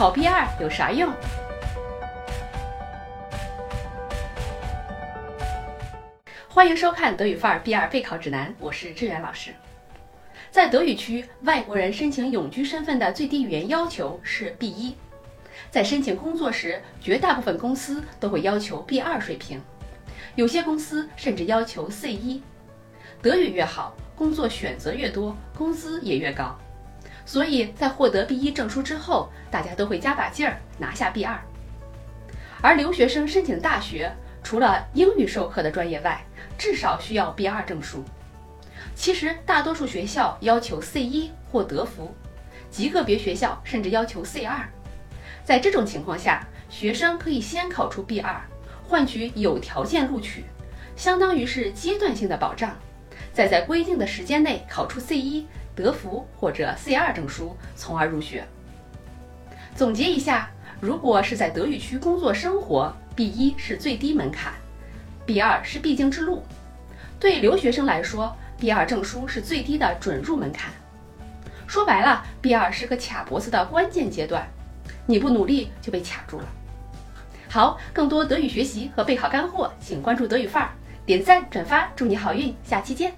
考 B 二有啥用？欢迎收看德语范儿 B 二备考指南，我是志远老师。在德语区，外国人申请永居身份的最低语言要求是 B 一。在申请工作时，绝大部分公司都会要求 B 二水平，有些公司甚至要求 C 一。德语越好，工作选择越多，工资也越高。所以在获得 B 一证书之后，大家都会加把劲儿拿下 B 二。而留学生申请大学，除了英语授课的专业外，至少需要 B 二证书。其实大多数学校要求 C 一或德福，极个别学校甚至要求 C 二。在这种情况下，学生可以先考出 B 二，换取有条件录取，相当于是阶段性的保障，再在规定的时间内考出 C 一。德福或者 C 二证书，从而入学。总结一下，如果是在德语区工作生活，B 一是最低门槛，B 二是必经之路。对留学生来说，B 二证书是最低的准入门槛。说白了，B 二是个卡脖子的关键阶段，你不努力就被卡住了。好，更多德语学习和备考干货，请关注德语范儿，点赞转发，祝你好运，下期见。